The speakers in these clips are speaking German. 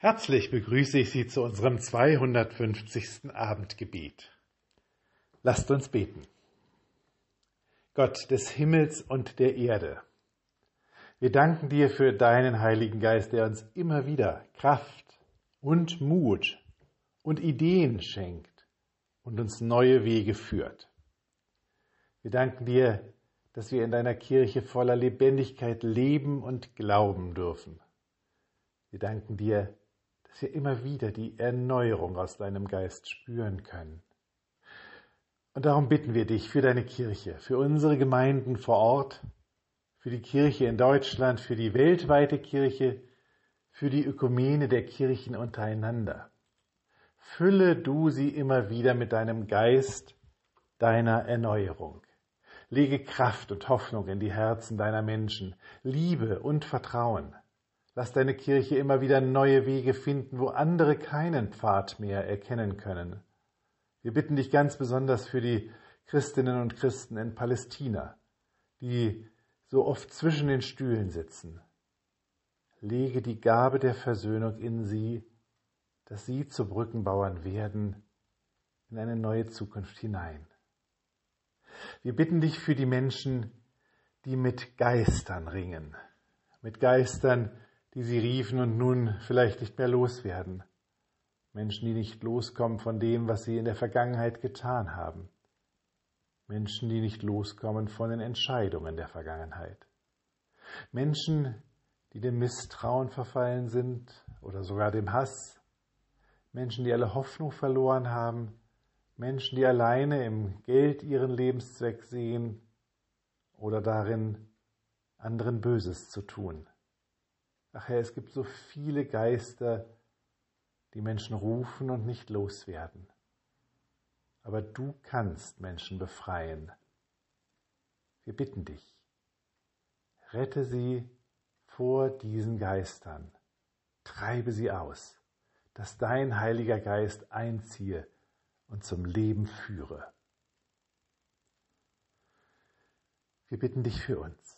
Herzlich begrüße ich Sie zu unserem 250. Abendgebet. Lasst uns beten. Gott des Himmels und der Erde, wir danken dir für deinen Heiligen Geist, der uns immer wieder Kraft und Mut und Ideen schenkt und uns neue Wege führt. Wir danken dir, dass wir in deiner Kirche voller Lebendigkeit leben und glauben dürfen. Wir danken dir, dass wir immer wieder die Erneuerung aus deinem Geist spüren können. Und darum bitten wir dich für deine Kirche, für unsere Gemeinden vor Ort, für die Kirche in Deutschland, für die weltweite Kirche, für die Ökumene der Kirchen untereinander. Fülle du sie immer wieder mit deinem Geist, deiner Erneuerung. Lege Kraft und Hoffnung in die Herzen deiner Menschen, Liebe und Vertrauen. Lass deine Kirche immer wieder neue Wege finden, wo andere keinen Pfad mehr erkennen können. Wir bitten dich ganz besonders für die Christinnen und Christen in Palästina, die so oft zwischen den Stühlen sitzen. Lege die Gabe der Versöhnung in sie, dass sie zu Brückenbauern werden in eine neue Zukunft hinein. Wir bitten dich für die Menschen, die mit Geistern ringen, mit Geistern, die sie riefen und nun vielleicht nicht mehr loswerden. Menschen, die nicht loskommen von dem, was sie in der Vergangenheit getan haben. Menschen, die nicht loskommen von den Entscheidungen der Vergangenheit. Menschen, die dem Misstrauen verfallen sind oder sogar dem Hass. Menschen, die alle Hoffnung verloren haben. Menschen, die alleine im Geld ihren Lebenszweck sehen oder darin, anderen Böses zu tun. Ach Herr, es gibt so viele Geister, die Menschen rufen und nicht loswerden. Aber du kannst Menschen befreien. Wir bitten dich, rette sie vor diesen Geistern, treibe sie aus, dass dein Heiliger Geist einziehe und zum Leben führe. Wir bitten dich für uns.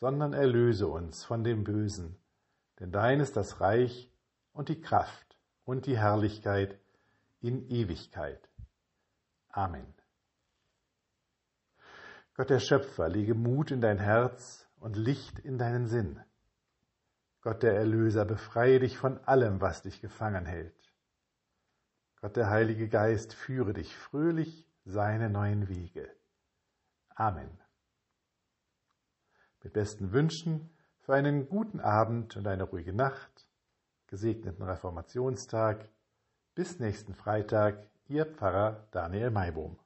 sondern erlöse uns von dem Bösen. Denn dein ist das Reich und die Kraft und die Herrlichkeit in Ewigkeit. Amen. Gott der Schöpfer, lege Mut in dein Herz und Licht in deinen Sinn. Gott der Erlöser, befreie dich von allem, was dich gefangen hält. Gott der Heilige Geist, führe dich fröhlich seine neuen Wege. Amen mit besten Wünschen für einen guten Abend und eine ruhige Nacht, gesegneten Reformationstag. Bis nächsten Freitag, Ihr Pfarrer Daniel Maibohm.